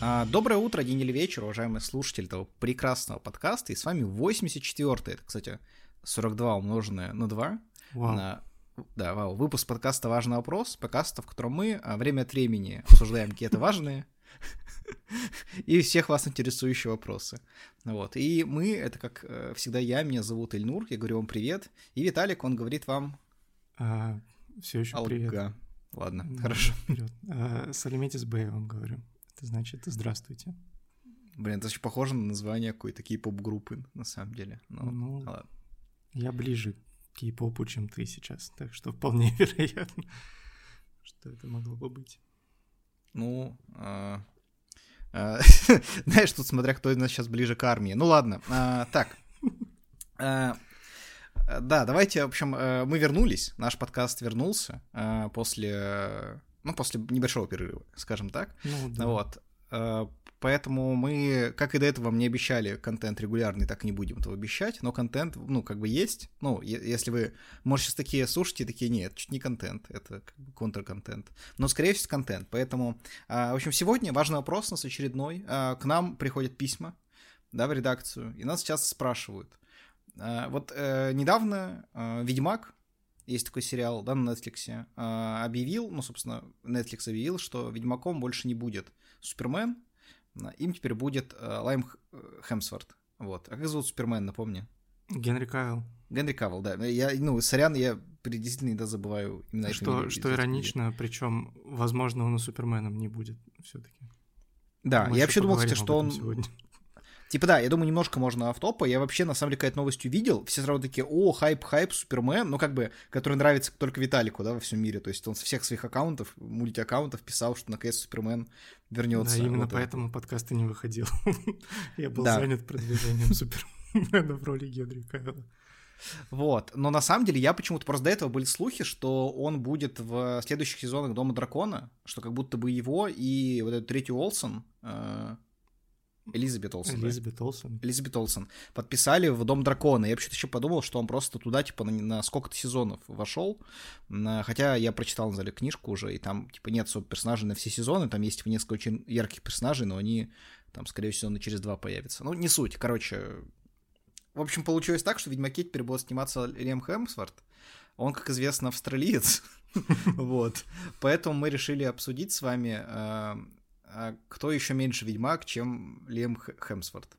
А, доброе утро, день или вечер, уважаемые слушатели этого прекрасного подкаста. И с вами 84-й, это, кстати, 42 умноженное на 2. Вау. На, да, вау. Выпуск подкаста «Важный вопрос», подкаста, в котором мы а, время от времени обсуждаем какие-то важные и всех вас интересующие вопросы. Вот. И мы, это как э, всегда я, меня зовут Эльнур, я говорю вам привет. И Виталик, он говорит вам... А, все еще привет. Ладно, хорошо. вперед. А, я вам говорю. Значит здравствуйте. Блин, это очень похоже на название какой-то кей-поп-группы, на самом деле. Ну, Ну, ладно. я ближе к кей-попу, чем ты сейчас, так что вполне вероятно, что это могло бы быть. Ну, а, а, знаешь, тут смотря кто из нас сейчас ближе к армии. Ну ладно, а, так. Да, давайте, в общем, э, мы вернулись, наш подкаст вернулся после, ну, после небольшого перерыва, скажем так. Ну, да. Вот. Э, Поэтому мы, как и до этого, не обещали контент регулярный, так не будем этого обещать, но контент, ну, как бы есть. Ну, если вы, может, сейчас такие слушаете, такие, нет, чуть не контент, это как бы контрконтент. Но, скорее всего, контент. Поэтому, а, в общем, сегодня важный вопрос у нас очередной. А, К нам приходят письма, да, в редакцию, и нас часто спрашивают. Вот э, недавно э, «Ведьмак», есть такой сериал, да, на Netflix, а, объявил, ну, собственно, Netflix объявил, что Ведьмаком больше не будет Супермен, а, им теперь будет э, Лайм э, Хемсворт. Вот. А как зовут Супермен, напомни? Генри Кайл. Генри Кавилл, да. Я, ну, сорян, я действительно иногда забываю именно Что, что иронично, причем, возможно, он и Суперменом не будет все-таки. Да, я вообще думал, кстати, что он... Сегодня. Типа, да, я думаю, немножко можно автопа. Я вообще, на самом деле, какая-то новость увидел. Все сразу такие, о, хайп, хайп, Супермен. Ну, как бы, который нравится только Виталику, да, во всем мире. То есть он со всех своих аккаунтов, мультиаккаунтов писал, что наконец Супермен вернется. Да, именно Вот, поэтому подкаст и не выходил. Я был Да. занят продвижением Супермена в роли Генри Кавилла. Вот. Но на самом деле я почему-то просто до этого были слухи, что он будет в следующих сезонах Дома Дракона, что как будто бы его и вот эту третью Олсен, э, Элизабет Олсен, да? Элизабет Олсен. Элизабет Олсен, подписали в Дом Дракона. Я почему-то еще подумал, что он просто туда, типа, на, на сколько-то сезонов вошел. На- Хотя я прочитал, на самом деле, книжку уже, и там, типа, нет особо персонажей на все сезоны. Там есть типа, несколько очень ярких персонажей, но они там, скорее всего, на через два появятся. Ну, не суть. Короче, в общем, получилось так, что в Ведьмаке теперь будет сниматься Лем Хемсворт. Он, как известно, австралиец. Вот. Поэтому мы решили обсудить с вами, э, кто еще меньше Ведьмак, чем Лем Хемсворт.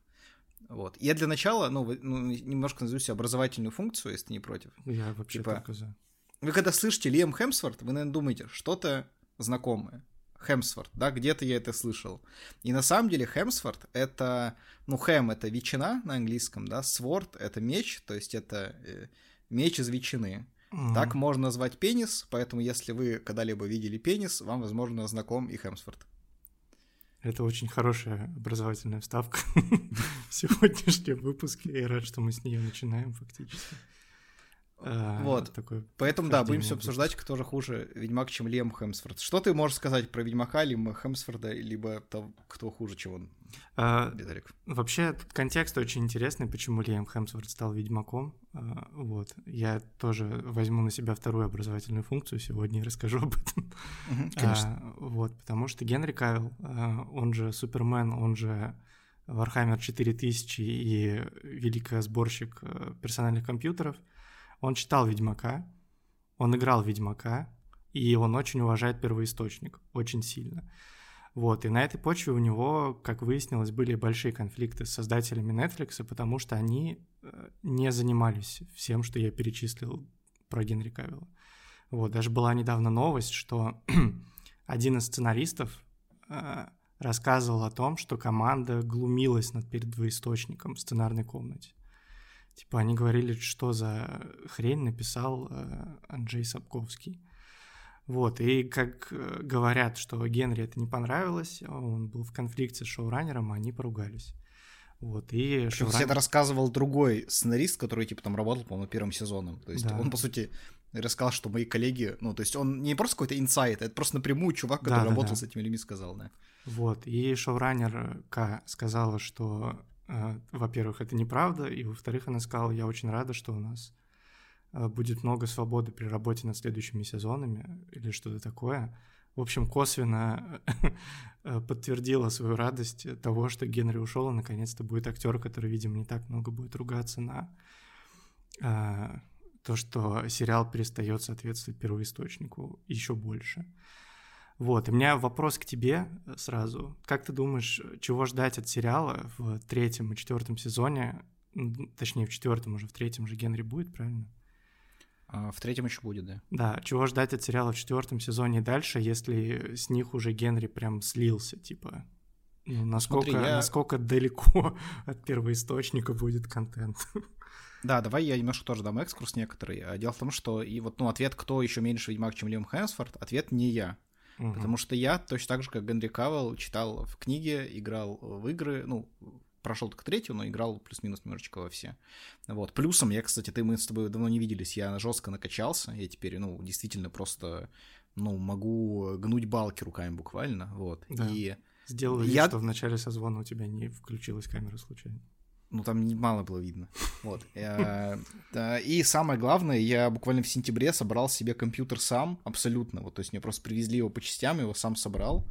Вот. Я для начала, ну, ну, немножко назову себе образовательную функцию, если ты не против. Я вообще Типа, только за. Вы когда слышите Лем Хемсворт, вы, наверное, думаете, что-то знакомое. Хемсворт, да, где-то я это слышал. И на самом деле Хемсворт — это, ну, Хэм — это ветчина на английском, да, Сворд — это меч, то есть это э, меч из ветчины. Мгм. Так можно назвать пенис, поэтому если вы когда-либо видели пенис, вам, возможно, знаком и Хемсворт. Это очень хорошая образовательная вставка в сегодняшнем выпуске. Я рад, что мы с нее начинаем фактически. А, Вот. Такой Поэтому, да, будем все обсуждать, кто же хуже Ведьмак, чем Лем Хемсворт. Что ты можешь сказать про Ведьмака, либо Хемсворда, либо того, кто хуже, чем он, А? Вообще, тут контекст очень интересный, почему Лиам Хемсворт стал ведьмаком. А, Вот. Я тоже возьму на себя вторую образовательную функцию сегодня и расскажу об этом. Мгм, Конечно. А, вот, потому что Генри Кавилл, а, он же Супермен, он же Warhammer 4000 и великий сборщик э, персональных компьютеров, он читал Ведьмака, он играл Ведьмака, и он очень уважает первоисточник, очень сильно. Вот, и на этой почве у него, как выяснилось, были большие конфликты с создателями Netflix, потому что они э, не занимались всем, что я перечислил про Генри Кавилла. Вот, даже была недавно новость, что один из сценаристов э, рассказывал о том, что команда глумилась над первоисточником в сценарной комнате. Типа они говорили, что за хрень написал э, Анджей Сапковский. Вот, и как э, говорят, что Генри это не понравилось, он был в конфликте с шоураннером, а они поругались. Вот, и Причем шоураннер- это рассказывал другой сценарист, который, типа, там работал, по-моему, первым сезоном. То есть Да. он, по сути, рассказал, что мои коллеги... Ну, то есть он не просто какой-то инсайт, это просто напрямую чувак, который Да-да-да. работал с этими людьми, сказал, да. Вот, и шоураннер К сказала, что, э, во-первых, это неправда, и, во-вторых, она сказала, я очень рада, что у нас э, будет много свободы при работе над следующими сезонами или что-то такое. в общем, косвенно подтвердила свою радость того, что Генри ушел, и наконец-то будет актер, который, видимо, не так много будет ругаться на а, то, что сериал перестает соответствовать первоисточнику еще больше. Вот, у меня вопрос к тебе сразу. Как ты думаешь, чего ждать от сериала в третьем и четвертом сезоне? Точнее, в четвертом уже, в третьем же Генри будет, правильно? А в третьем еще будет, да. Да, чего ждать от сериала в четвертом сезоне и дальше, если с них уже Генри прям слился, типа, ну, насколько, Смотри, я... насколько далеко от первоисточника будет контент. Да, давай я немножко тоже дам экскурс некоторый. А дело в том, что и вот ну, ответ, кто еще меньше Ведьмак, чем Лиам Хэнсфорд, ответ не я. Угу. Потому что я точно так же, как Генри Кавелл, читал в книге, играл в игры, ну, прошел только третью, но играл плюс-минус немножечко во все. Вот. Плюсом я, кстати, ты, мы с тобой давно не виделись, я жестко накачался, я теперь, ну, действительно просто, ну, могу гнуть балки руками буквально, вот. Да. И Сделал вид, я... что в начале созвона у тебя не включилась камера случайно ну там мало было видно. Вот. И самое главное, я буквально в сентябре собрал себе компьютер сам, абсолютно. Вот, то есть мне просто привезли его по частям, его сам собрал.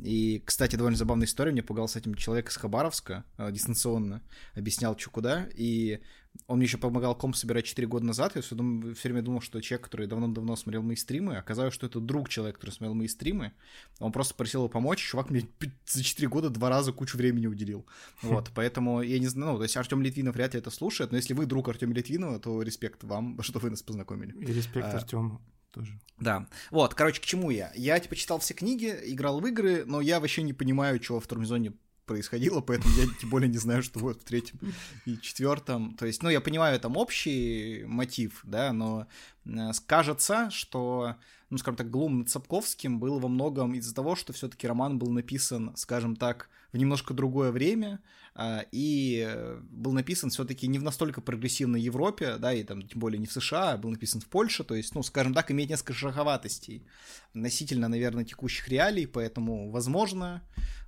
И, кстати, довольно забавная история. Мне пугал с этим человек из Хабаровска, э, дистанционно, объяснял, что куда. И он мне еще помогал комп собирать 4 года назад. Я все, думал, все время думал, что человек, который давно-давно смотрел мои стримы, оказалось, что это друг человека, который смотрел мои стримы. Он просто просил его помочь. Чувак мне за 4 года два раза кучу времени уделил. Вот, поэтому я не знаю, ну, то есть Артем Литвинов вряд ли это слушает, но если вы друг Артема Литвинова, то респект вам, что вы нас познакомили. И респект а, Артему тоже. Да. Вот, короче, к чему я? Я, типа, читал все книги, играл в игры, но я вообще не понимаю, что во втором сезоне происходило, поэтому я тем более не знаю, что будет в третьем и четвертом. То есть, ну, я понимаю, там общий мотив, да, но э, кажется, что, ну, скажем так, глум над Сапковским был во многом из-за того, что все-таки роман был написан, скажем так, в немножко другое время, а, и был написан все-таки не в настолько прогрессивной Европе, да, и там тем более не в США, а был написан в Польше, то есть, ну, скажем так, имеет несколько шаговатостей относительно, наверное, текущих реалий, поэтому, возможно,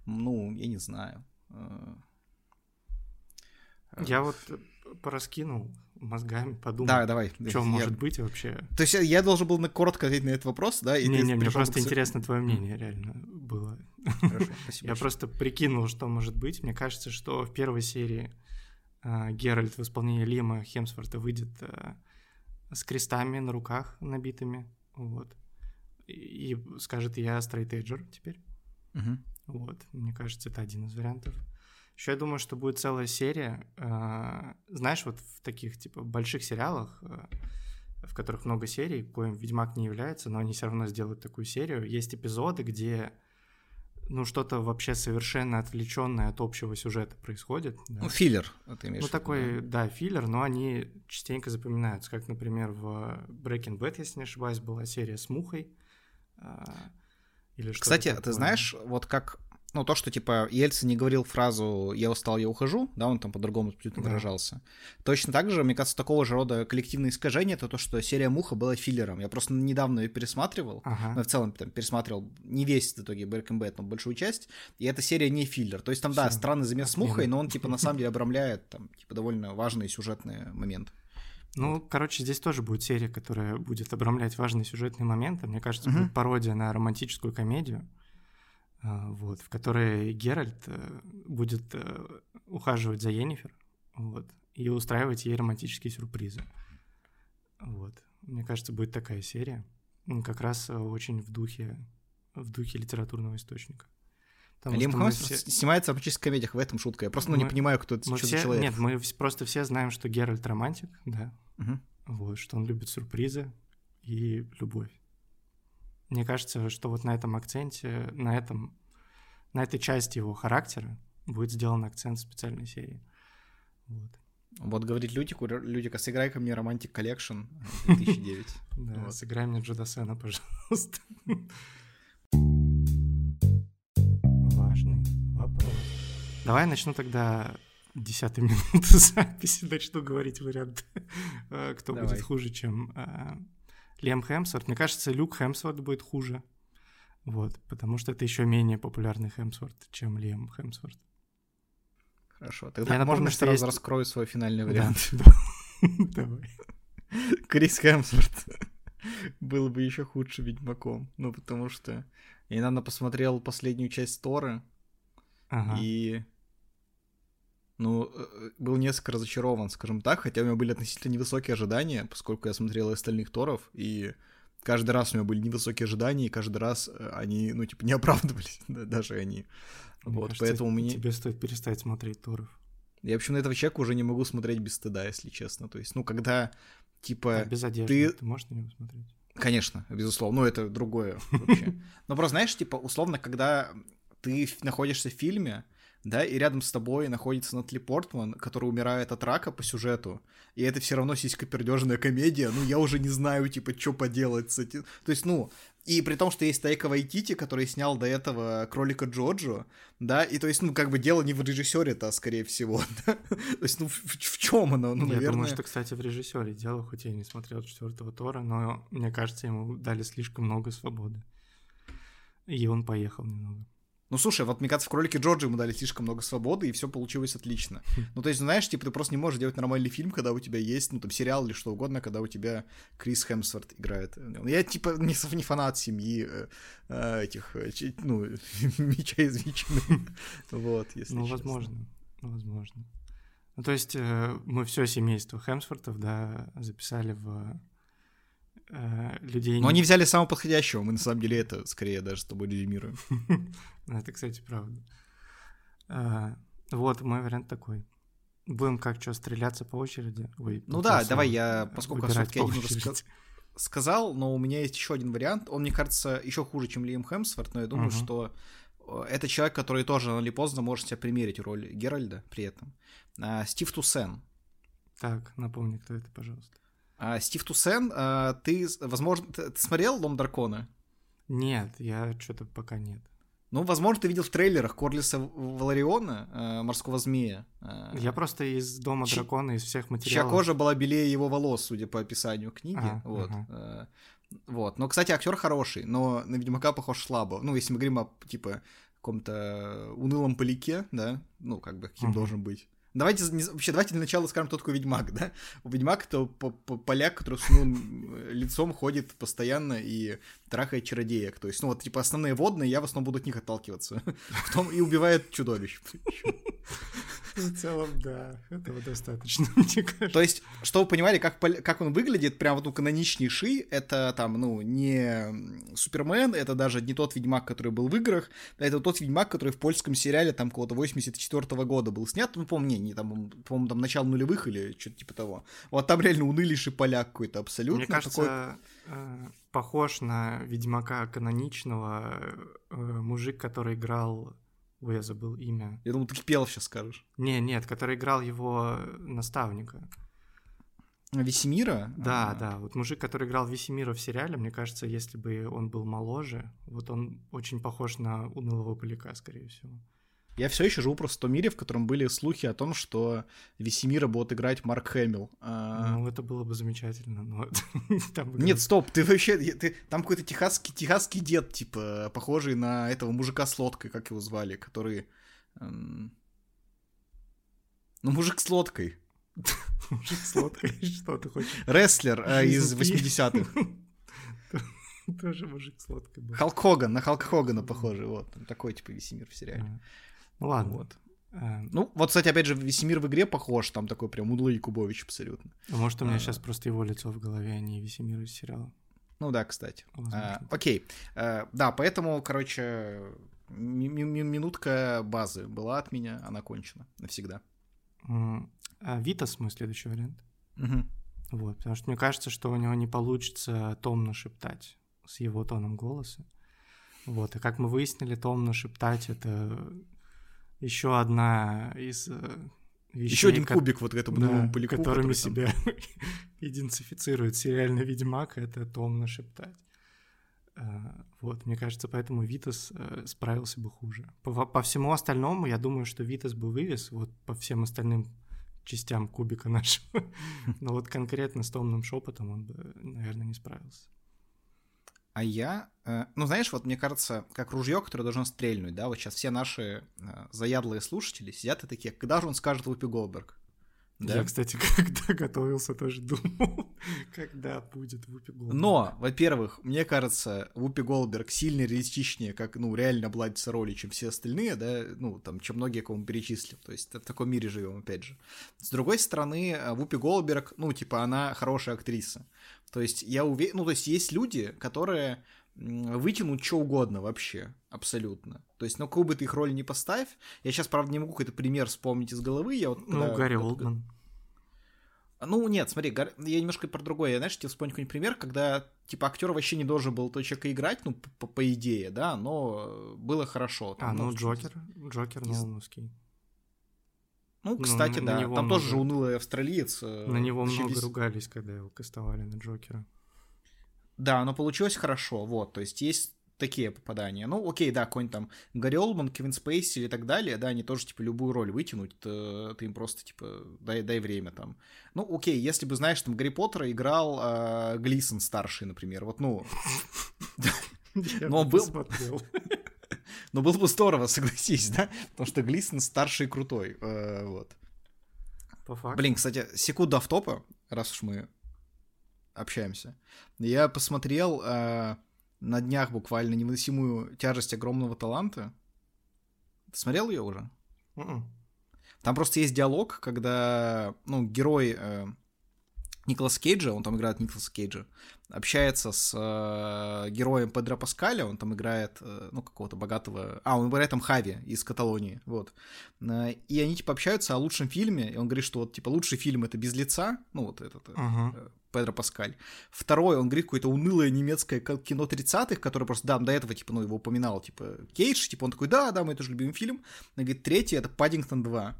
ну, я не знаю. Э, я вот пораскинул мозгами, подумал, да, давай. что я... может быть вообще. То есть я должен был коротко ответить на этот вопрос, да? И не, не, мне просто интересно твое мнение реально было. Хорошо, спасибо. Я просто прикинул, что может быть. Мне кажется, что в первой серии э, Геральт в исполнении Лима Хемсворта выйдет э, с крестами на руках набитыми, вот. И, и скажет, я стрейтейджер теперь. Угу. Вот, мне кажется, это один из вариантов. Еще я думаю, что будет целая серия. Э, знаешь, вот в таких типа больших сериалах, э, в которых много серий, коим Ведьмак не является, но они все равно сделают такую серию. Есть эпизоды, где ну, что-то вообще совершенно отвлеченное от общего сюжета происходит. Да. Ну, филлер, это имеешь Ну, такой, да? да, филлер, но они частенько запоминаются, как, например, в Breaking Bad, если не ошибаюсь, была серия с Мухой. Или Кстати, такое. ты знаешь, вот как ну, то, что, типа, Ельцин не говорил фразу «я устал, я ухожу», да, он там по-другому абсолютно да. выражался. Точно так же, мне кажется, такого же рода коллективное искажение, это то, что серия «Муха» была филлером. Я просто недавно ее пересматривал, ага. ну, в целом там пересматривал не весь в итоге Bad, но большую часть, и эта серия не филлер. То есть там, Все. да, странный замес с «Мухой», но он, типа, на самом деле обрамляет, там, типа, довольно важные сюжетные моменты. Ну, вот. короче, здесь тоже будет серия, которая будет обрамлять важные сюжетные моменты. Мне кажется, угу. будет пародия на романтическую комедию. А, вот, в которой Геральт э, будет э, ухаживать за Йеннифер, вот, и устраивать ей романтические сюрпризы. Вот. Мне кажется, будет такая серия, как раз э, очень в духе, в духе литературного источника. Потому Лим все... снимается в романтических комедиях, в этом шутка. Я просто ну, мы, не понимаю, кто это, все... человек. Нет, мы просто все знаем, что Геральт романтик, да. Угу. Вот, что он любит сюрпризы и любовь. Мне кажется, что вот на этом акценте, на этом, на этой части его характера будет сделан акцент в специальной серии. Вот. Вот говорит Лютику, Лютик, сыграй-ка мне Romantic Collection 2009. Да, сыграй мне Джо Дассена, пожалуйста. Важный вопрос. Давай начну тогда десятой минуты записи, начну говорить вариант, э, кто будет хуже, чем э, Лиам Хемсворт. Мне кажется, Люк Хемсворт будет хуже. Вот, потому что это еще менее популярный Хемсворт, чем Лем Хемсворт. Хорошо, тогда Я можно сразу есть... раскрою свой финальный вариант. Давай. Крис Хемсворт был бы еще худше Ведьмаком. Ну, потому что Я недавно посмотрел последнюю часть Торы, Ага. и ну, э, был несколько разочарован, скажем так, хотя у меня были относительно невысокие ожидания, поскольку я смотрел остальных Торов, и каждый раз у меня были невысокие ожидания, и каждый раз э, они, ну, типа, не оправдывались, да, даже они. Мне вот, кажется, поэтому мне... Тебе стоит перестать смотреть Торов. Я, в общем, на этого человека уже не могу смотреть без стыда, если честно. То есть, ну, когда, типа... А без одежды ты- ты можешь на него смотреть? Конечно, безусловно. Ну, это другое вообще. Но просто, знаешь, типа, условно, когда ты находишься в фильме, да, и рядом с тобой находится Натали Портман, который умирает от рака по сюжету, и это все равно сиськопердежная комедия, ну, я уже не знаю, типа, что поделать с этим. То есть, ну, и при том, что есть Тайка Вайтити, который снял до этого Кролика Джоджо, да, и то есть, ну, как бы дело не в режиссере-то, скорее всего, да? То есть, ну, в, в чем оно? Ну, я наверное... думаю, что, кстати, в режиссере дело, хоть я и не смотрел четвертого Тора, но мне кажется, ему дали слишком много свободы. И он поехал немного. Ну, слушай, вот, мне кажется, в кролике Джорджи ему дали слишком много свободы, и все получилось отлично. Ну, то есть, знаешь, типа, ты просто не можешь делать нормальный фильм, когда у тебя есть, ну, там, сериал или что угодно, когда у тебя Крис Хемсворт играет. Я, типа, не, не фанат семьи э, э, этих, э, ну, меча из Вичины. Вот, если Ну, возможно. Возможно. Ну, то есть э, мы все семейство Хемсвортов, да, записали в э, людей... Но они взяли самого подходящего, мы на самом деле это скорее даже с тобой резюмируем. Ну, Это, кстати, правда. А, Вот, мой вариант такой. Будем как что, стреляться по очереди? Ой, Ну да, давай я, э, поскольку все-таки один раска- сказал, но у меня есть еще один вариант. Он, мне кажется, еще хуже, чем Лиам Хемсворт, но я думаю, Мгм. что э, это человек, который тоже рано или поздно может себя примерить роль Геральда при этом. А, Стив Туссен. Так, напомни, кто это, пожалуйста. А, Стив Туссен, а, ты, возможно, ты, ты смотрел «Лом Дракона»? Нет, я что-то пока нет. Ну, возможно, ты видел в трейлерах Корлиса Валариона, э, морского змея. Э, Я просто из Дома Чи- Дракона, из всех Чья материалов... кожа была белее его волос, судя по описанию книги. Ага, вот. ага. э, Вот. Но, кстати, актер хороший, но на Ведьмака похож слабо. Ну, если мы говорим о, типа, каком-то унылом поляке, да, ну, как бы, каким Мгм. должен быть. Давайте, вообще, давайте для начала скажем, кто такой Ведьмак, да? Ведьмак — это по- по- поляк, который с э, лицом ходит постоянно и трахает чародеек. То есть, ну, вот, типа, основные водные, я в основном буду от них отталкиваться. В том и убивает чудовищ. В целом, да, этого достаточно, мне кажется. То есть, чтобы вы понимали, как, как он выглядит, прям вот ну, каноничнейший, это там, ну, не Супермен, это даже не тот Ведьмак, который был в играх, это тот Ведьмак, который в польском сериале там какого-то 84 года был снят, ну, помню, не, там, по-моему, там начало нулевых или что-то типа того. Вот там реально унылейший поляк какой-то абсолютно. Мне такой- кажется, э, похож на Ведьмака каноничного э, мужик, который играл... Ой, я забыл имя. Я думал, ты Кипелов сейчас скажешь. Не, нет, который играл его наставника. Весемира? Да, А, да, вот мужик, который играл Весемира в сериале, мне кажется, если бы он был моложе, вот он очень похож на унылого поляка, скорее всего. Я все еще живу просто в том мире, в котором были слухи о том, что Весемира будет играть Марк Хэмилл. А, Ну, это было бы замечательно, но... там Нет, стоп, ты вообще, ты, там какой-то техасский, техасский дед, типа, похожий на этого мужика с лодкой, как его звали, который... эм, Ну, мужик с лодкой. Мужик с лодкой, что ты хочешь? Рестлер э, из Жизнь Пи. 80-х. Тоже мужик с лодкой был. Халк Хоган, на Халк Хогана похожий, вот. Такой, типа, Весемир в сериале. Ну ладно. Вот. А, Ну, вот, кстати, опять же, Весемир в игре похож, там такой прям Удлый Якубович абсолютно. а Может, у меня а. сейчас просто его лицо в голове, а не Весемир из сериала. Ну да, кстати. Возможно. А, окей. А, да, поэтому, короче, ми- ми- ми- минутка базы была от меня, она кончена навсегда. А Витас мой следующий вариант. Мгм. Вот, потому что мне кажется, что у него не получится томно шептать с его тоном голоса. Вот, и как мы выяснили, томно шептать — это еще одна из э, вещей, Еще один ко- кубик вот к этому да, новому поляку, которыми который там- себя идентифицирует сериальный Ведьмак, это томно шептать. А, Вот, мне кажется, поэтому Витас э, справился бы хуже. По, по всему остальному, я думаю, что Витас бы вывез, вот по всем остальным частям кубика нашего. Но вот конкретно с томным шепотом он бы, наверное, не справился. А я, э, ну знаешь, вот мне кажется, как ружье, которое должно стрельнуть, да, вот сейчас все наши э, заядлые слушатели сидят и такие, когда же он скажет Вупи Голдберг? Да? Я, кстати, когда готовился, тоже думал, когда будет Вупи Голдберг. Но, во-первых, мне кажется, Вупи Голдберг сильно реалистичнее, как, ну, реально обладится роли, чем все остальные, да, ну, там, чем многие, кого мы перечислим. То есть в таком мире живем, опять же. С другой стороны, Вупи Голдберг, ну, типа, она хорошая актриса. То есть я уверен, ну, то есть есть люди, которые вытянуть что угодно вообще, абсолютно. То есть, ну, какую бы ты их роль не поставь, я сейчас, правда, не могу какой-то пример вспомнить из головы, я вот... Ну, когда, Гарри Олдман. Ну, нет, смотри, я немножко про другое. Я, знаешь, тебе вспомню какой-нибудь пример, когда, типа, актер вообще не должен был этого человека играть, ну, по, по идее, да, но было хорошо. Там, а, ну, Джокер, Джокер. Нолановский. Ну, кстати, ну, да, там много... тоже же унылый австралиец. Э, на него много весь... ругались, когда его кастовали на Джокера. Да, но получилось хорошо, вот, то есть есть такие попадания. Ну, окей, да, какой-нибудь там Гарри Олман, Кевин Спейси и так далее, да, они тоже, типа, любую роль вытянуть, то, ты им просто, типа, дай, дай время там. Ну, окей, если бы, знаешь, там Гарри Поттера играл э, Глисон старший, например, вот, ну... Но был... Но было бы здорово, согласись, да? Потому что Глисон старший и крутой, э, вот. По факту. Блин, кстати, секунду автопа, раз уж мы общаемся. Я посмотрел э, на днях буквально невыносимую тяжесть огромного таланта. Ты смотрел ее уже? Mm-mm. М-м. Там просто есть диалог, когда, ну, герой э, Николас Кейджа, он там играет Николаса Кейджа, общается с э, героем Педро Паскаля, он там играет, э, ну, какого-то богатого... А, он играет там Хави из Каталонии, вот. Э, и они, типа, общаются о лучшем фильме, и он говорит, что, вот, типа, лучший фильм — это «Без лица», ну, вот этот, uh-huh. Педро Паскаль. Второй, он говорит какое-то унылое немецкое кино 30-х, которое просто, да, до этого, типа, ну, его упоминал, типа, Кейдж, типа, он такой, да, да, мой тоже любимый фильм. Он говорит, третий — это «Паддингтон 2».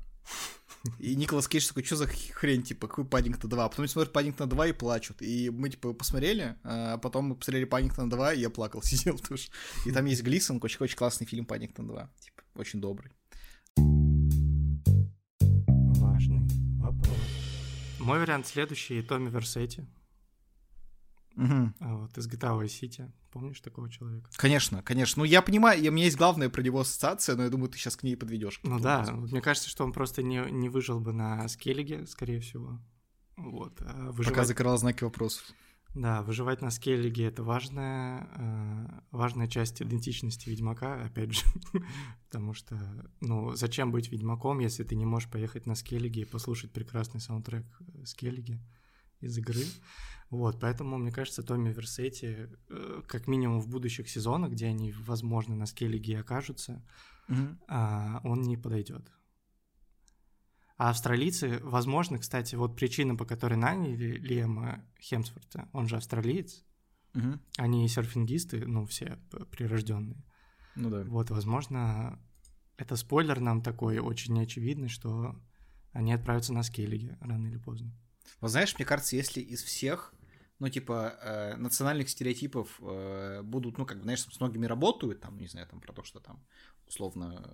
И Николас Кейдж такой, что за хрень, типа, какой Паддингтон 2? А потом смотрят Паддингтон 2 и плачут. И мы, типа, посмотрели, а потом мы посмотрели Паддингтон 2, и я плакал, сидел тоже. И там есть Глисон, очень-очень классный фильм Паддингтон 2. Типа, очень добрый. Важный вопрос. Мой вариант следующий — Томми Версетти. Угу. Вот, из GTA Vice City. Помнишь такого человека? Конечно, конечно. Ну, я понимаю, у меня есть главная про него ассоциация, но я думаю, ты сейчас к ней подведешь. Ну да, образом. мне кажется, что он просто не, не выжил бы на скеллиге, скорее всего. Вот. А выживать... Пока закрывал знаки вопросов. Да, выживать на скеллиге — это важная, э, важная часть идентичности Ведьмака, опять же, потому что, ну, зачем быть Ведьмаком, если ты не можешь поехать на скеллиге и послушать прекрасный саундтрек скеллиги из игры? Вот, поэтому, мне кажется, Томми Версетти, э, как минимум в будущих сезонах, где они, возможно, на скеллиге окажутся, mm-hmm. он не подойдет. А австралийцы, возможно, кстати, вот причина, по которой наняли Лема Хемсворта, он же австралиец, угу. они серфингисты, ну, все прирожденные. Ну да. Вот, возможно, это спойлер нам такой очень очевидный, что они отправятся на скеллиге рано или поздно. Вот знаешь, мне кажется, если из всех ну, типа, э, национальных стереотипов э, будут, ну, как бы, знаешь, с многими работают, там, не знаю, там, про то, что там, условно,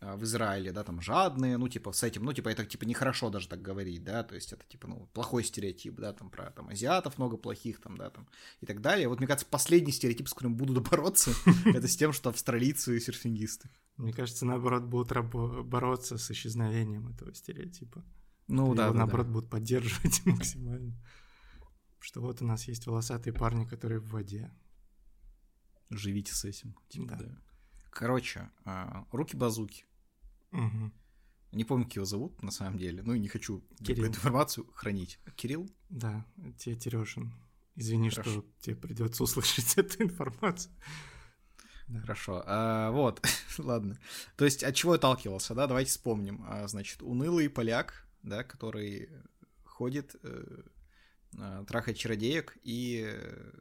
э, в Израиле, да, там, жадные, ну, типа, с этим, ну, типа, это, типа, нехорошо даже так говорить, да, то есть это, типа, ну, плохой стереотип, да, там, про, там, азиатов много плохих, там, да, там, и так далее. Вот, мне кажется, последний стереотип, с которым будут бороться, это с тем, что австралийцы и серфингисты. Мне кажется, наоборот, будут бороться с исчезновением этого стереотипа. Ну, да, наоборот, будут поддерживать максимально что вот у нас есть волосатые парни, которые в воде. Живите с этим. Типа, да. да. Короче, а, руки-базуки. Угу. Не помню, как его зовут, на самом деле. Ну и не хочу Кирилл. эту информацию хранить. Кирилл? Да, тебе Терешин. Извини, Хорошо. что тебе придется услышать эту информацию. Да. Хорошо. А, вот, ладно. То есть от чего отталкивался, да? Давайте вспомним. А, значит, унылый поляк, да, который ходит, э, Э, трахает чародеек и э,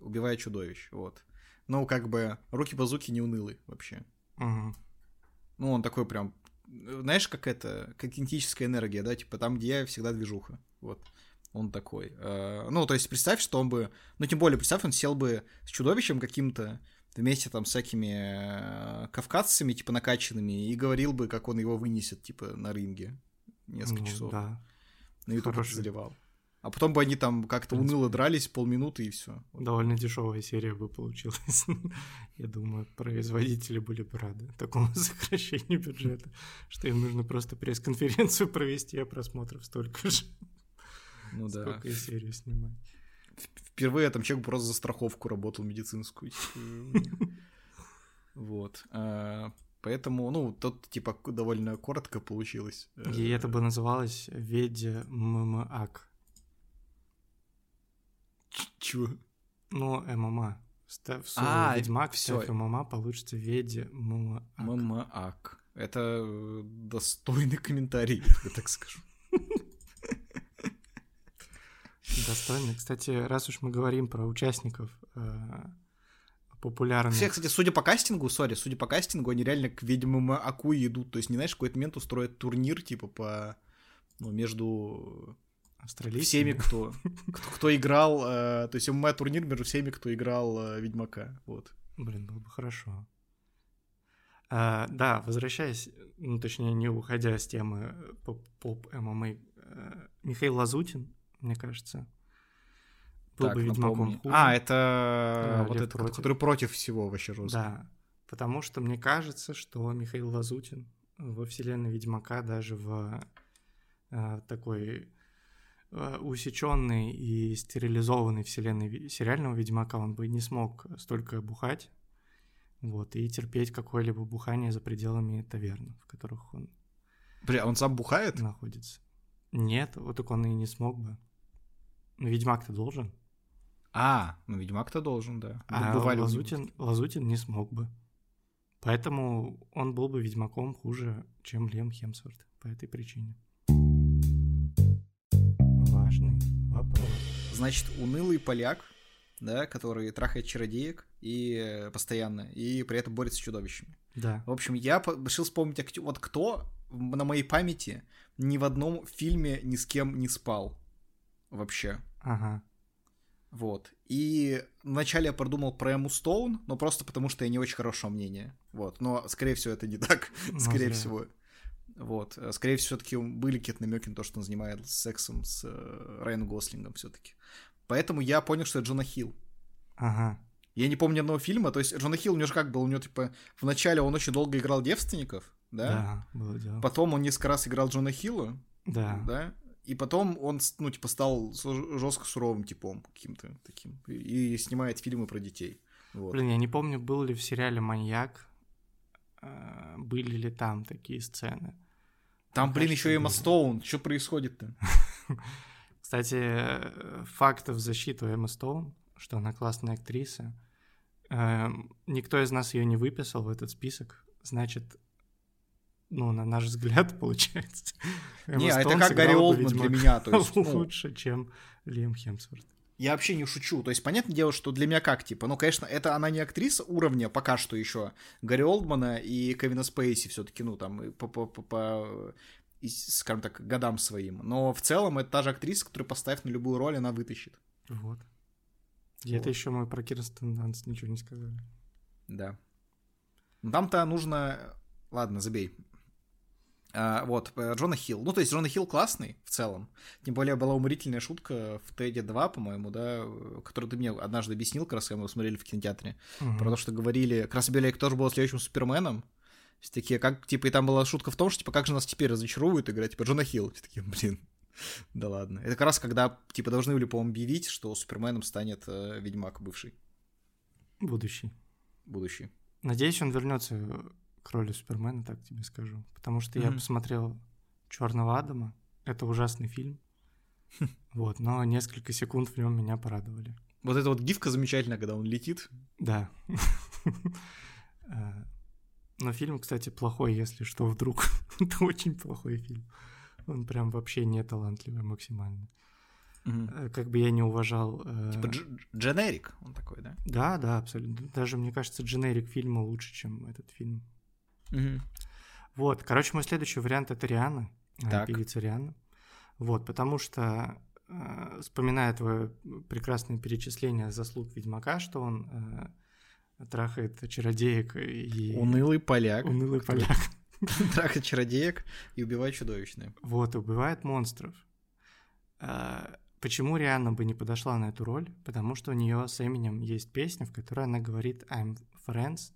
убивает чудовищ, вот. Ну, как бы, руки-базуки не унылы вообще. Угу. Ну, он такой прям, знаешь, как это, как кинетическая энергия, да, типа там, где я, всегда движуха, вот. Он такой. Э, ну, то есть представь, что он бы, ну, тем более, представь, он сел бы с чудовищем каким-то, вместе там с всякими кавказцами, типа, накачанными, и говорил бы, как он его вынесет, типа, на ринге несколько ну, часов. Да. На YouTube заливал. А потом бы они там как-то уныло дрались полминуты и все. Довольно дешевая серия бы получилась. Я думаю, производители были бы рады такому сокращению бюджета, что им нужно просто пресс-конференцию провести, а просмотров столько же. Ну да. Сколько и серию снимать. Впервые там человек просто за страховку работал медицинскую. Вот. Поэтому, ну, тут, типа, довольно коротко получилось. И это бы называлось Веде ММАК. Чего? Ну, ММА. Ставь А, Ведьмак, ставь ММА, получится Веде ММА. ММАК. Это э, достойный комментарий, я так скажу. Достойно. Кстати, раз уж мы говорим про участников э, популярных... Все, кстати, судя по кастингу, сори, судя по кастингу, они реально к ведьмам Акуи идут. То есть, не знаешь, в какой-то момент устроят турнир, типа, по... Ну, между всеми, кто, кто, кто играл... э, то есть, ММА-турнир между всеми, кто играл э, Ведьмака. Вот. Блин, было бы хорошо. А, да, возвращаясь, ну, точнее, не уходя с темы поп- поп-ММА, э, Михаил Лазутин, мне кажется, был Так, бы Ведьмаком напомни. хуже. А, это вот Лев этот, против. который против всего вообще жестко. Да, потому что мне кажется, что Михаил Лазутин во вселенной Ведьмака даже в э, такой э, усеченной и стерилизованной вселенной сериального Ведьмака он бы не смог столько бухать, вот, и терпеть какое-либо бухание за пределами таверн, в которых он Бля, он сам бухает? находится. Нет, вот так он и не смог бы. Ведьмак-то должен. А, ну Ведьмак-то должен, да. А Лазутин, Лазутин не смог бы. Поэтому он был бы ведьмаком хуже, чем Лем Хемсворт по этой причине. Важный вопрос. Значит, унылый поляк, да, который трахает чародеек и э, постоянно, и при этом борется с чудовищами. Да. В общем, я решил вспомнить, актё- вот кто на моей памяти ни в одном фильме ни с кем не спал вообще. Ага. Вот. И вначале я продумал про Эму Стоун, но просто потому, что я не очень хорошего мнения. Вот. Но, скорее всего, это не так. Ну, скорее зря. всего. Вот. Скорее всего, все-таки были какие-то намеки на то, что он занимается сексом с э, Райаном Гослингом все-таки. Поэтому я понял, что это Джона Хилл. Ага. Я не помню одного фильма. То есть Джона Хилл у него же как был? У него, типа, вначале он очень долго играл девственников, да? Да, было дело. Потом он несколько раз играл Джона Хилла, Да. да? И потом он, ну, типа, стал жестко суровым типом каким-то таким. И, и снимает фильмы про детей. Вот. Блин, я не помню, был ли в сериале «Маньяк», э, были ли там такие сцены. Там, блин, еще Эмма было. Стоун. Что происходит-то? Кстати, фактов в защиту Эммы Стоун, что она классная актриса. Эм, Никто из нас ее не выписал в этот список. Значит, ну, на наш взгляд, получается. Не, а это как Гарри Олдман для меня. То есть, ну, лучше, чем Лиам Хемсворт. я вообще не шучу. То есть, понятное дело, что для меня как, типа, ну, конечно, это она не актриса уровня пока что еще Гарри Олдмана и Кевина Спейси все-таки, ну, там, по, по, по, по, скажем так, годам своим. Но в целом это та же актриса, которую поставь на любую роль, она вытащит. Вот. И это Вот. еще мы про Кирстен Данс ничего не сказали. Да. Там-то нужно... Ладно, забей. А, вот, э, Джона Хилл. Ну, то есть Джона Хилл классный в целом. Тем более была уморительная шутка в Теде 2, по-моему, да, которую ты мне однажды объяснил, как раз когда мы смотрели в кинотеатре. Мгм. Про то, что говорили... Как раз тоже был следующим Суперменом. Все такие, как, типа, и там была шутка в том, что, типа, как же нас теперь разочаруют играть, типа, Джона Хилл. Все такие, блин, да ладно. Это как раз когда, типа, должны были, по-моему, объявить, что Суперменом станет э, Ведьмак бывший, Будущий. будущий. Надеюсь, он вернется к роли Супермена, так тебе скажу. Потому что я Мгм. посмотрел Черного Адама. Это ужасный фильм. Вот, но несколько секунд в нем меня порадовали. Вот эта вот гифка замечательная, когда он летит. Да. Э, Но фильм, кстати, плохой, если что, вдруг. Это очень плохой фильм. Он прям вообще не талантливый максимально. Э, Как бы я не уважал... э, Типа дж- дженерик, он такой, да? Да, да, абсолютно. Даже, мне кажется, дженерик фильма лучше, чем этот фильм. Вот, короче, мой следующий вариант это Риана, э, Так. певица Риана. Вот, потому что, э, вспоминая твое прекрасное перечисление заслуг Ведьмака, что он э, трахает чародеек и Унылый поляк. унылый поляк. Трахает чародеек и убивает чудовищное. Вот, и убивает монстров. Э, Почему Рианна бы не подошла на эту роль? Потому что у нее с Эминем есть песня, в которой она говорит «I'm friends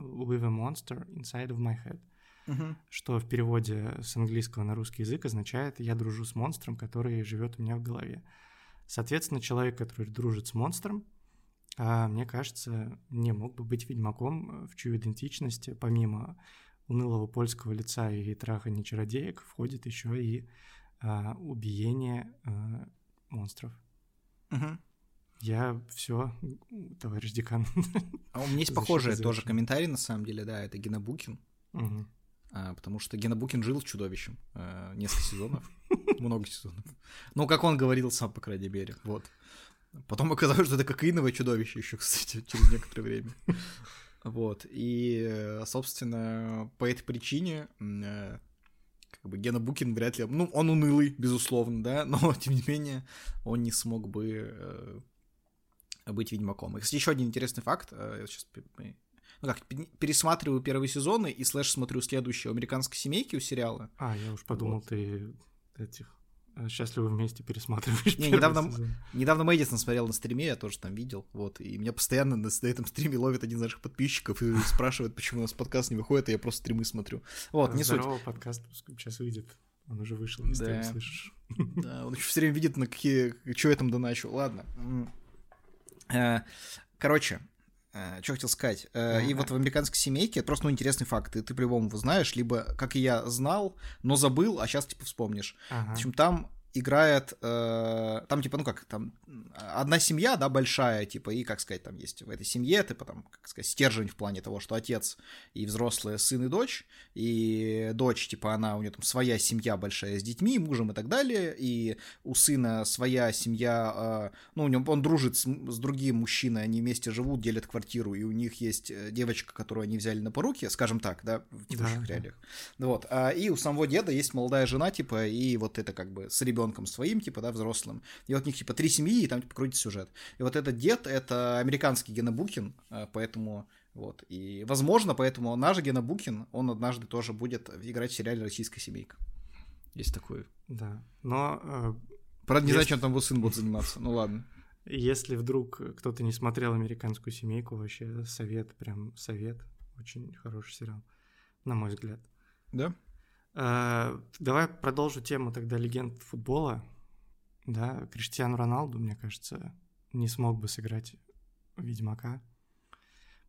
with a monster inside of my head», Мгм. что в переводе с английского на русский язык означает «я дружу с монстром, который живет у меня в голове». Соответственно, человек, который дружит с монстром, а, мне кажется, не мог бы быть ведьмаком, в чью идентичность, помимо унылого польского лица и трахания чародеек, входит еще и а, убиение а, монстров. Мгм. Я все, товарищ декан. А у меня есть похожий тоже завершена. комментарий, на самом деле, да, это Гена Букин. А, потому что Гена Букин жил чудовищем э, несколько сезонов, много сезонов. Ну, как он говорил сам, по крайней мере, вот. Потом оказалось, что это кокаиновое чудовище еще, кстати, через некоторое время. Вот, и, э, собственно, по этой причине э, как бы Гена Букин вряд ли... Ну, он унылый, безусловно, да, но, тем не менее, он не смог бы э, быть ведьмаком. И, кстати, еще один интересный факт. э, Я сейчас ну как, пе- пересматриваю первые сезоны и слэш смотрю следующие «Американской семейки» у сериала. А, я уж подумал, ты этих э, «Счастливы вместе» пересматриваешь. Не, недавно- сезон. Недавно Мэдисон смотрел на стриме, я тоже там видел, вот, и меня постоянно на, на этом стриме ловит один из наших подписчиков и спрашивает, почему у нас подкаст не выходит, а я просто стримы смотрю. Вот, не суть. Здорово, подкаст сейчас выйдет. Он уже вышел, если Да. слышишь. Да, он еще все время видит, на какие, что я там доначу. Ладно. Э, Короче, что хотел сказать. Э, И вот в американской семейке, это просто ну, интересный факт, и ты по-любому его знаешь, либо, как и я, знал, но забыл, а сейчас типа вспомнишь. В Ага. общем, там играет, э, там типа, ну как, там одна семья, да, большая, типа, и, как сказать, там есть в этой семье, типа, там, как сказать, стержень в плане того, что отец и взрослые сын и дочь, и дочь, типа, она, у нее там своя семья большая с детьми, мужем и так далее, и у сына своя семья, э, ну, у него, он дружит с, с другим мужчиной, они вместе живут, делят квартиру, и у них есть э, девочка, которую они взяли на поруки, скажем так, да, в текущих Да, да. реалиях. Вот. А, и у самого деда есть молодая жена, типа, и вот это как бы с ребенком своим, типа, да, взрослым. И вот у них, типа, три семьи, и там, типа, крутится сюжет. И вот этот дед — это американский Гена Букин, а, поэтому... Вот. И, возможно, поэтому наш Гена Букин, он однажды тоже будет играть в сериале «Российская семейка». Есть такой. Да. Но э, Правда, не знаю, чем там его сын будет заниматься. Ну ладно. если вдруг кто-то не смотрел «Американскую семейку», вообще совет, прям совет. Очень хороший сериал, на мой взгляд. Да? Э, Давай продолжу тему тогда легенд футбола. Да, Криштиану Роналду, мне кажется, не смог бы сыграть Ведьмака,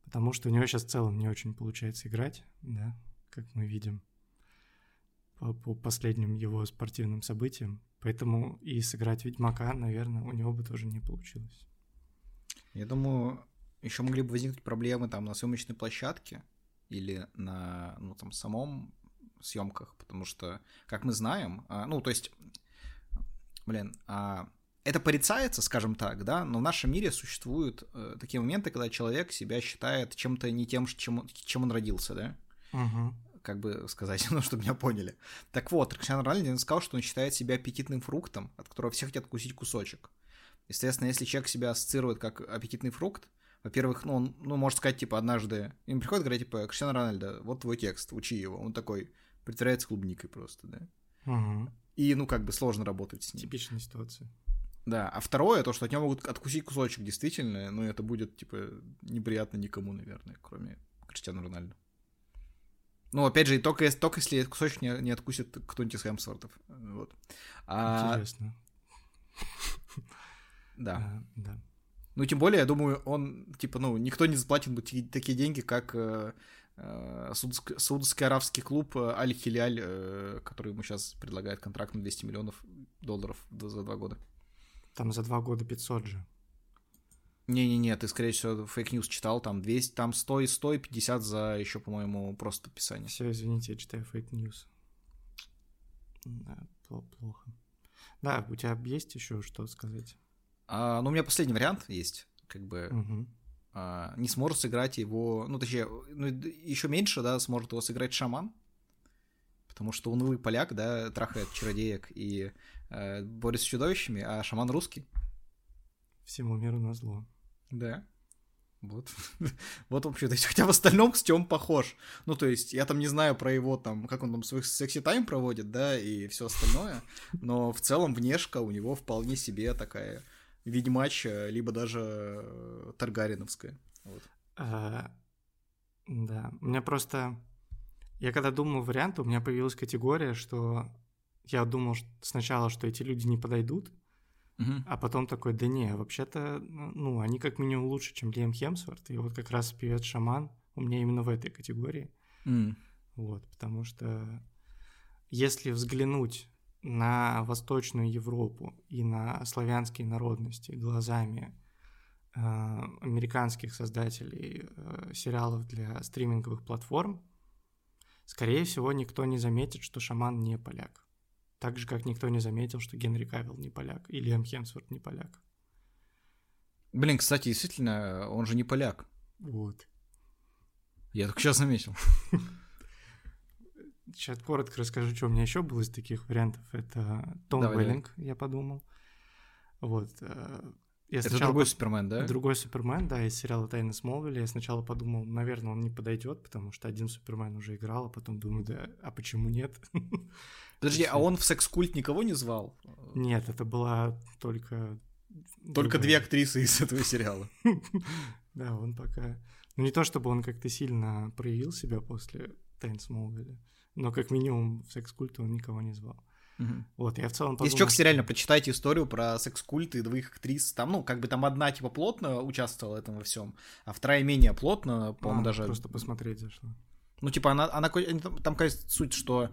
потому что у него сейчас в целом не очень получается играть, да, как мы видим по, по последним его спортивным событиям. Поэтому и сыграть Ведьмака, наверное, у него бы тоже не получилось. Я думаю, еще могли бы возникнуть проблемы там на съемочной площадке или на, ну, там, самом съемках, потому что, как мы знаем, а, ну, то есть, блин, а, это порицается, скажем так, да, но в нашем мире существуют э, такие моменты, когда человек себя считает чем-то не тем, чем, он- чем он родился, да, Угу. как бы сказать, ну, чтобы меня поняли. Так вот, Криштиану Рональдо сказал, что он считает себя аппетитным фруктом, от которого все хотят кусить кусочек. Естественно, если человек себя ассоциирует как аппетитный фрукт, во-первых, ну, он, ну, может сказать, типа, однажды, им приходит говорить, типа, Криштиану Рональдо, вот твой текст, учи его. Он такой, притворяется клубникой просто, да. Угу. И, ну, как бы сложно работать с ним. Типичная ситуация. Да, а второе, то, что от него могут откусить кусочек, действительно, ну, это будет, типа, неприятно никому, наверное, кроме Криштиану Рональдо. Ну, опять же, и только, если- только если кусочек не, не откусит кто-нибудь из Хемсвортов. Вот. А, Интересно. да. А, да. Ну, тем более, я думаю, он, типа, ну, никто не заплатит такие деньги, как э, э, Саудовско- Саудовский арабский клуб э, Аль-Хиляль, э, который ему сейчас предлагает контракт на 200 миллионов долларов за два года. Там за два года 500 же. Не-не-не, ты, скорее всего, fake news читал, там 200, там 100 и 100 и 50 за еще, по-моему, просто подписание. Все, извините, я читаю fake news. Да, пло- плохо. Да, у тебя есть еще что сказать? А, ну, у меня последний вариант есть, как бы, Мгм. А, не сможет сыграть его, ну, точнее, ну, еще меньше, да, сможет его сыграть шаман, потому что унылый поляк, да, трахает чародеек и э, борется с чудовищами, а шаман русский. Всему миру на зло. Да. Вот. вот вообще, то есть, хотя в остальном, кстати, он похож. Ну, то есть, я там не знаю про его там, как он там свой секси-тайм проводит, да, и все остальное, но в целом внешка у него вполне себе такая ведьмача, либо даже э, Таргариновская. Вот. А, да, у меня просто... Я когда думал варианты, у меня появилась категория, что я думал сначала, что эти люди не подойдут, Мгм. а потом такой, да не, вообще-то, ну, они как минимум лучше, чем Лиам Хемсворт, и вот как раз певец-шаман у меня именно в этой категории, М. вот, потому что если взглянуть на Восточную Европу и на славянские народности глазами э, американских создателей э, сериалов для стриминговых платформ, скорее всего, никто не заметит, что шаман не поляк. Так же, как никто не заметил, что Генри Кавилл не поляк и Лиам Хемсворт не поляк. Блин, кстати, действительно, он же не поляк. Вот. Я только сейчас заметил. Сейчас коротко расскажу, что у меня еще было из таких вариантов. Это Том Давай, давай. Веллинг, я подумал. Вот. э, Я Это сначала другой Супермен, да? Другой Супермен, да, из сериала «Тайны Смолвиля». Я сначала подумал, наверное, он не подойдет, потому что один Супермен уже играл, а потом думаю, да, а почему нет? Подожди, а он в секс-культ никого не звал? Нет, это была только... Только две актрисы из этого сериала. Да, он пока... Ну, не то чтобы он как-то сильно проявил себя после «Тайн Смолвиля», но как минимум в секс-культе он никого не звал. Мгм. Вот, я в целом подумал... Если что, кстати, реально прочитайте историю про секс-культ и двоих актрис. Там, ну, как бы там одна, типа, плотно участвовала в этом во всем, а вторая менее плотно, по-моему, А, даже... Просто посмотреть зашло. Ну, типа, она, она там, кажется, суть, что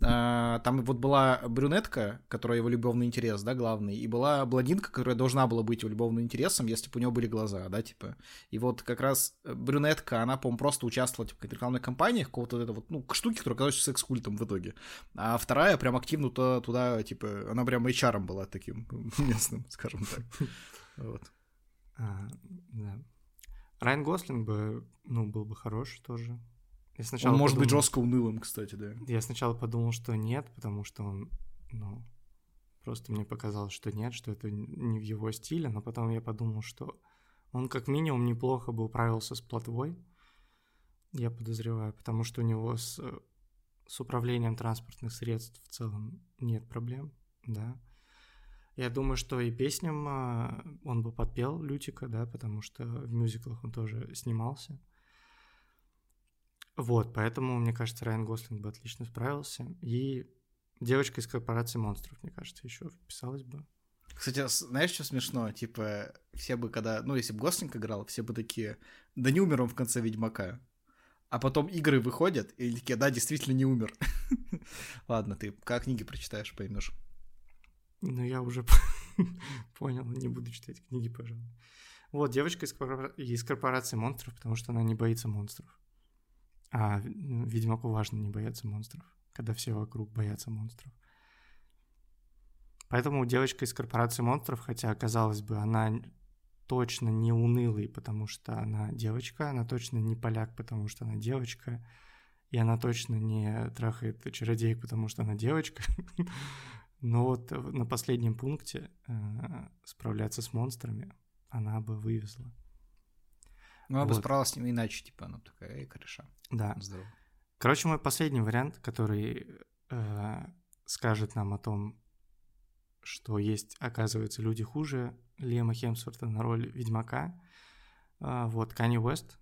там вот была брюнетка, которая его любовный интерес, да, главный, и была блондинка, которая должна была быть его любовным интересом, если бы у него были глаза, да, типа. И вот как раз брюнетка, она, по-моему, просто участвовала типа, в каких-то рекламных кампаниях, какого-то это вот, ну, штуки, которые оказались секс-культом в итоге. А вторая прям активно туда, туда типа, она прям HR была таким местным, скажем так. Вот. А. Райан Гослинг бы, ну, был бы хороший тоже. Я сначала Он может быть подумал- жестко унылым, кстати, да. Я сначала подумал, что нет, потому что он, ну, просто мне показалось, что нет, что это не в его стиле, но потом я подумал, что он как минимум неплохо бы управился с плотвой, я подозреваю, потому что у него с, с управлением транспортных средств в целом нет проблем, да. Я думаю, что и песням а, он бы подпел Лютика, да, потому что в мюзиклах он тоже снимался. Вот, поэтому, мне кажется, Райан Гослинг бы отлично справился. И девочка из корпорации монстров, мне кажется, еще вписалась бы. Кстати, с- знаешь, что смешно? Типа, все бы, когда... Ну, если бы Гослинг играл, все бы такие... Да не умер он в конце Ведьмака. А потом игры выходят, и такие, да, действительно не умер. Ладно, ты как книги прочитаешь, поймешь. Ну, я уже понял, не буду читать книги, пожалуй. Вот, девочка из корпорации монстров, потому что она не боится монстров. А Ведьмаку важно не бояться монстров, когда все вокруг боятся монстров. Поэтому девочка из корпорации монстров, хотя, казалось бы, она точно не унылый, потому что она девочка, она точно не поляк, потому что она девочка, и она точно не трахает чародеек, потому что она девочка. Но вот на последнем пункте э, справляться с монстрами она бы вывезла. Ну, она бы Вот. справилась с ним иначе, типа, она такая, эй, кореша, Да. здорово. Короче, мой последний вариант, который э, скажет нам о том, что есть, оказывается, люди хуже Лема Хемсворта на роль Ведьмака. А, вот, Канни Уэст.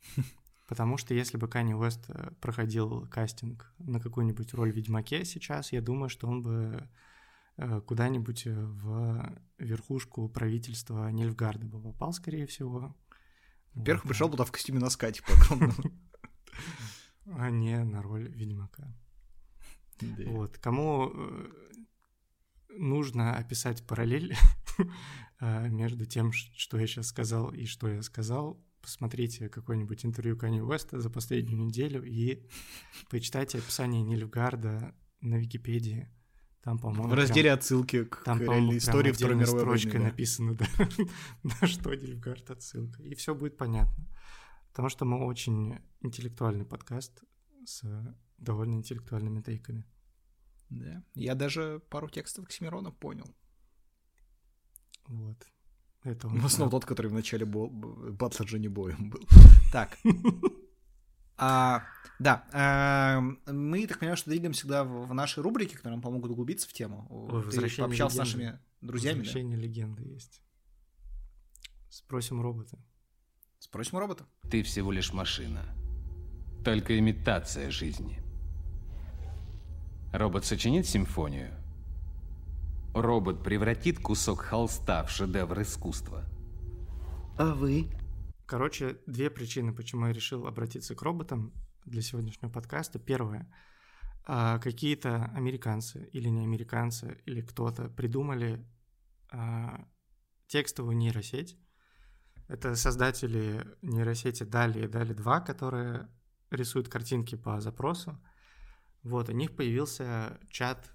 Потому что если бы Канни Уэст э, проходил кастинг на какую-нибудь роль в Ведьмаке сейчас, я думаю, что он бы э, куда-нибудь э, в верхушку правительства Нильфгарда бы попал, скорее всего. Во-первых, пришел туда в костюме носка, типа, огромного. а не на роль Ведьмака. Вот. Кому э, нужно описать параллель э, между тем, что я сейчас сказал и что я сказал, посмотрите какое-нибудь интервью Канни Уэста за последнюю неделю и почитайте описание Нильфгарда на Википедии. Там, по-моему, В прям- разделе отсылки к там, реальной прям истории Второй мировой строчкой войны. да. написано, да, на что Нильфгард отсылка. И все будет понятно. Потому что мы очень интеллектуальный подкаст с довольно интеллектуальными тейками. Да. Я даже пару текстов Оксимирона понял. Вот. Это он, в основном тот, который в начале батла Джонни Боем был. Так. А, да, а, мы, так понимаю, что двигаем всегда в, в нашей рубрике, которые нам помогут углубиться в тему. Ой, Ты пообщался с нашими друзьями. Возвращение да? легенды есть. Спросим робота. Спросим робота. Ты всего лишь машина. Только имитация жизни. Робот сочинит симфонию. Робот превратит кусок холста в шедевр искусства. А вы? Короче, две причины, почему я решил обратиться к роботам для сегодняшнего подкаста. Первое. А, какие-то американцы или не американцы, или кто-то придумали а, текстовую нейросеть. Это создатели нейросети Дали и Дали 2, которые рисуют картинки по запросу. Вот, у них появился чат,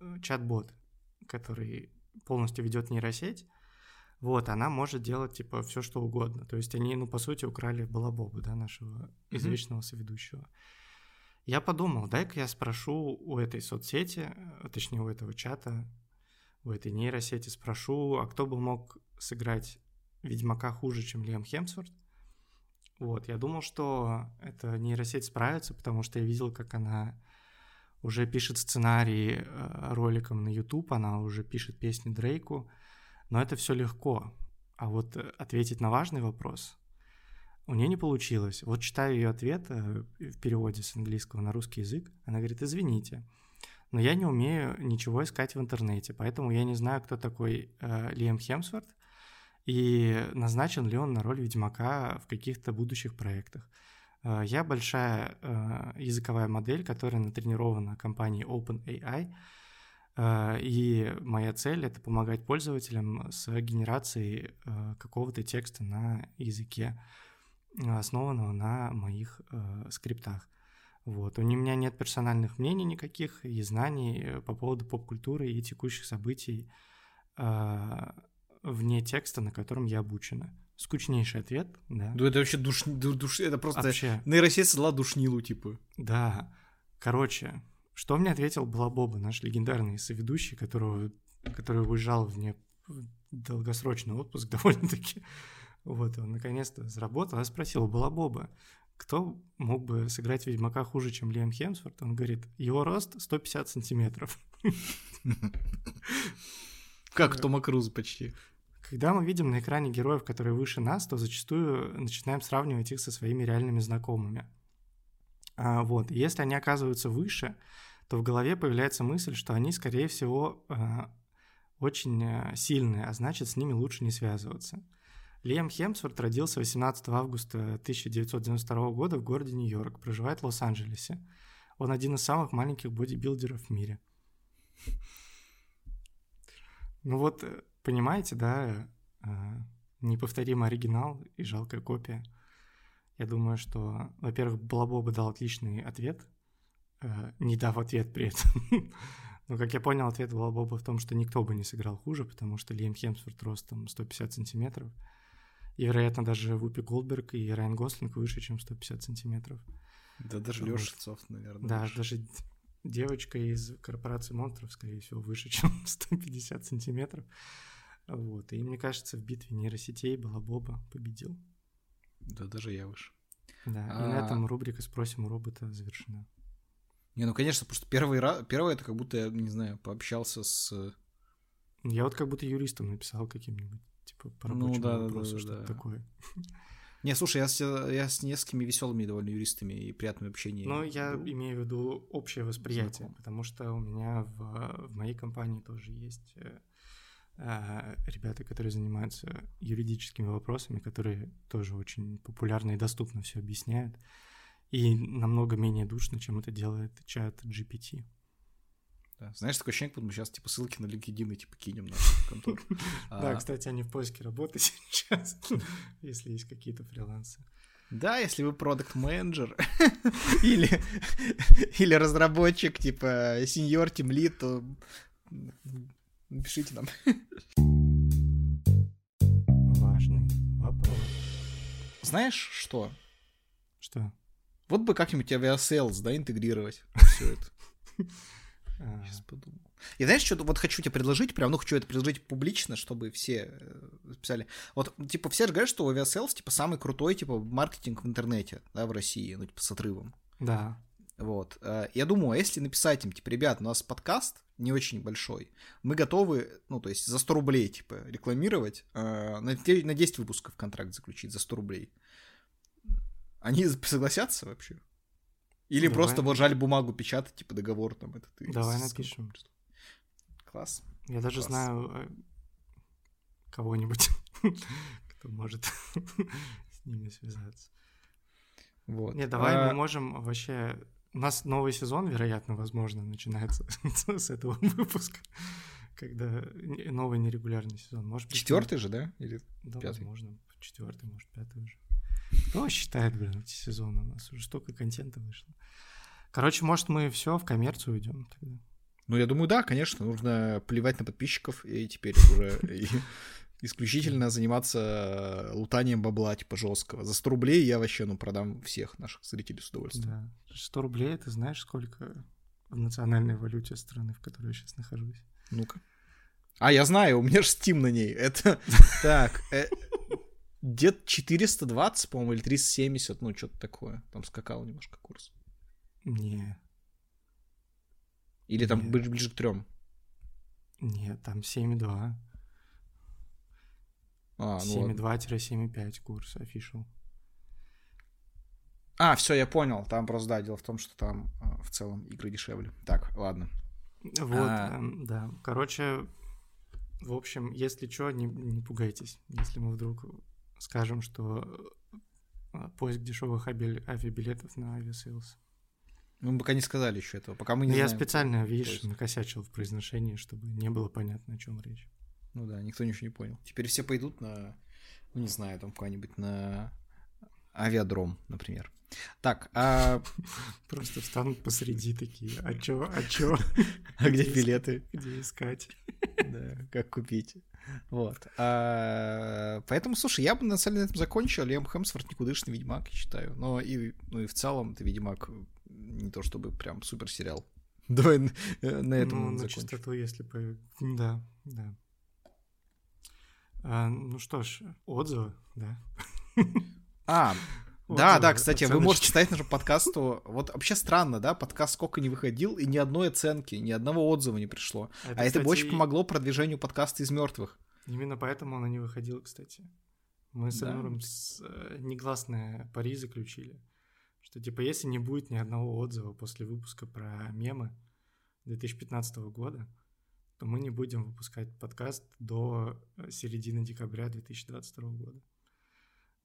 э, чат-бот, который полностью ведет нейросеть. Вот, она может делать, типа, все что угодно. То есть они, ну, по сути, украли Балабоба, да, нашего извечного соведущего. Я подумал, дай-ка я спрошу у этой соцсети, э, точнее, у этого чата, у этой нейросети спрошу, а кто бы мог сыграть Ведьмака хуже, чем Лиам Хемсворт? Вот, я думал, что эта нейросеть справится, потому что я видел, как она уже пишет сценарии э, роликам на YouTube, она уже пишет песни Дрейку, но это все легко. А вот э, ответить на важный вопрос у нее не получилось. Вот читаю ее ответ э, в переводе с английского на русский язык. Она говорит, извините, но я не умею ничего искать в интернете, поэтому я не знаю, кто такой э, Лиам Хемсворт и назначен ли он на роль Ведьмака в каких-то будущих проектах. Э, я большая э, языковая модель, которая натренирована компанией OpenAI, и моя цель — это помогать пользователям с генерацией какого-то текста на языке, основанного на моих скриптах. Вот. У меня нет персональных мнений никаких и знаний по поводу поп-культуры и текущих событий вне текста, на котором я обучена. Скучнейший ответ, да. Ну это вообще душ... душ... Это просто вообще... нейросеть создала душнилу, типа. Да. Короче, что мне ответил Балабоба, наш легендарный соведущий, которого... который уезжал в не долгосрочный отпуск довольно-таки. Вот, он наконец-то заработал. Я спросил Балабоба, кто мог бы сыграть Ведьмака хуже, чем Лиам Хемсворт? Он говорит, его рост 150 сантиметров. Как Тома Круза почти. Когда мы видим на экране героев, которые выше нас, то зачастую начинаем сравнивать их со своими реальными знакомыми. А, вот, если они оказываются выше, то в голове появляется мысль, что они, скорее всего, а, очень а, сильные, а значит, с ними лучше не связываться. Лиам Хемсворт родился 18 августа 1992 года в городе Нью-Йорк, проживает в Лос-Анджелесе. Он один из самых маленьких бодибилдеров в мире. Ну вот, э, понимаете, да, э, неповторимый оригинал и жалкая копия. Я думаю, что, во-первых, Балабоба дал отличный ответ, э, не дав ответ при этом. Но, как я понял, ответ Балабоба в том, что никто бы не сыграл хуже, потому что Лиам Хемсворт ростом 150 сантиметров. И, вероятно, даже Вупи Голдберг и Райан Гослинг выше, чем 150 сантиметров. Да, даже вот. Леша Цов, наверное. Да, выше. даже девочка из корпорации монстров, скорее всего, выше, чем 150 сантиметров. Вот. И мне кажется, в битве нейросетей Балабоба победил. Да, даже я выше. Да, а... и на этом рубрика «Спросим у робота» завершена. Не, ну, конечно, просто первый раз, первое это как будто я, не знаю, пообщался с... Я вот как будто юристом написал каким-нибудь, типа, по ну рабочему ну, да, вопросу, да, да, что-то да. такое. Не, слушай, я с, я с несколькими веселыми довольно юристами и приятным общением. Ну, я был. имею в виду общее восприятие, Знаком. потому что у меня в, в моей компании тоже есть э, э, ребята, которые занимаются юридическими вопросами, которые тоже очень популярно и доступно все объясняют. И намного менее душно, чем это делает чат GPT. Да. Знаешь, такое ощущение, как мы сейчас типа ссылки на LinkedIn типа кинем на контору. Да, кстати, они в поиске работы сейчас, если есть какие-то фрилансы. Да, если вы product manager или, или разработчик, типа senior, тимлид, то напишите нам. Важный вопрос. Знаешь что? Что? Вот бы как-нибудь Aviasales, да, интегрировать все это. А, Сейчас подумал. Я знаешь, что вот хочу тебе предложить, прям, ну, хочу это предложить публично, чтобы все э, писали. Вот, типа, все же говорят, что Aviasales, типа, самый крутой, типа, маркетинг в интернете, да, в России, ну, типа, с отрывом. Да. Вот. Э, Я думаю, а если написать им, типа, ребят, у нас подкаст не очень большой, мы готовы, ну, то есть за 100 рублей, типа, рекламировать, э, на 10 выпусков контракт заключить за 100 рублей. Они согласятся вообще? Или Давай. просто вот жаль бумагу печатать, типа, договор там этот. Давай с- напишем. Класс. Я даже Класс. знаю э, кого-нибудь, кто может с ними связаться. Вот. Не, давай А, мы можем вообще... У нас новый сезон, вероятно, возможно, начинается с этого выпуска, когда новый нерегулярный сезон. Может быть, Четвертый же, да? Или Да, пятый? возможно, четвертый, может, пятый уже. Кто считает, блин, эти сезоны? У нас уже столько контента вышло. Короче, может, мы все в коммерцию уйдем тогда. Ну, я думаю, да, конечно, нужно плевать на подписчиков и теперь уже исключительно заниматься лутанием бабла, типа, жесткого. За 100 рублей я вообще, ну, продам всех наших зрителей с удовольствием. Да. 100 рублей, ты знаешь, сколько в национальной валюте страны, в которой я сейчас нахожусь? Ну-ка. А, я знаю, у меня же Steam на ней. Это так, э, где-то 420, по-моему, или 370, ну, что-то такое. Там скакал немножко курс. Не, Или там Нет. ближе, к трем. не, там 7,2. А, ну ладно. 7,2-7,5 курс official. А, все, я понял. Там просто, да, дело в том, что там а, в целом игры дешевле. Так, ладно. Вот, А. эм, да. Короче, в общем, если что, не, не пугайтесь. Если мы вдруг скажем, что э, поиск дешевых ави- авиабилетов на Aviasales. Мы пока не сказали еще этого, пока мы не Ну, я знаем. специально, видишь, поиск. накосячил в произношении, чтобы не было понятно, о чем речь. Ну да, никто ничего не понял. Теперь все пойдут на, ну не знаю, там куда-нибудь на авиадром, например. Так, а, Просто встанут посреди такие. А чё, а чё? а где билеты? Где искать? Да, как купить? Вот. А, поэтому, слушай, я бы на самом деле на этом закончил. Лем Хемсворт никудышный Ведьмак, я считаю. Но и, ну и в целом ты Ведьмак не то чтобы прям супер сериал. Давай на, на этом ну, на чистоту, если по... Да, да. А, ну что ж, отзывы, да. А, да, Отзывы, да, кстати, вы оценочки. можете читать нашему подкасту. Вот вообще странно, да, подкаст сколько не выходил, и ни одной оценки, ни одного отзыва не пришло. а это кстати, бы очень помогло продвижению подкаста из мертвых. Именно поэтому она не выходила, кстати. Мы с Да. Эльнуром с, э, негласное пари заключили, что типа если не будет ни одного отзыва после выпуска про мемы 2015 года, то мы не будем выпускать подкаст до э, середины декабря 2022 года.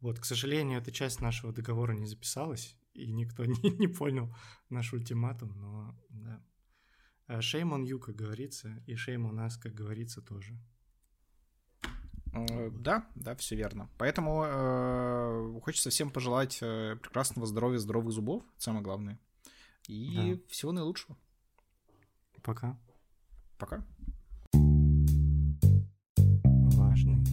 Вот, к сожалению, эта часть нашего договора не записалась, и никто не, не понял наш ультиматум, но да. Shame on you, как говорится, и shame on us, как говорится, тоже. Э, Да, да, все верно. Поэтому э, хочется всем пожелать э, прекрасного здоровья, здоровых зубов, самое главное. И всего наилучшего. Пока. Пока. Важный.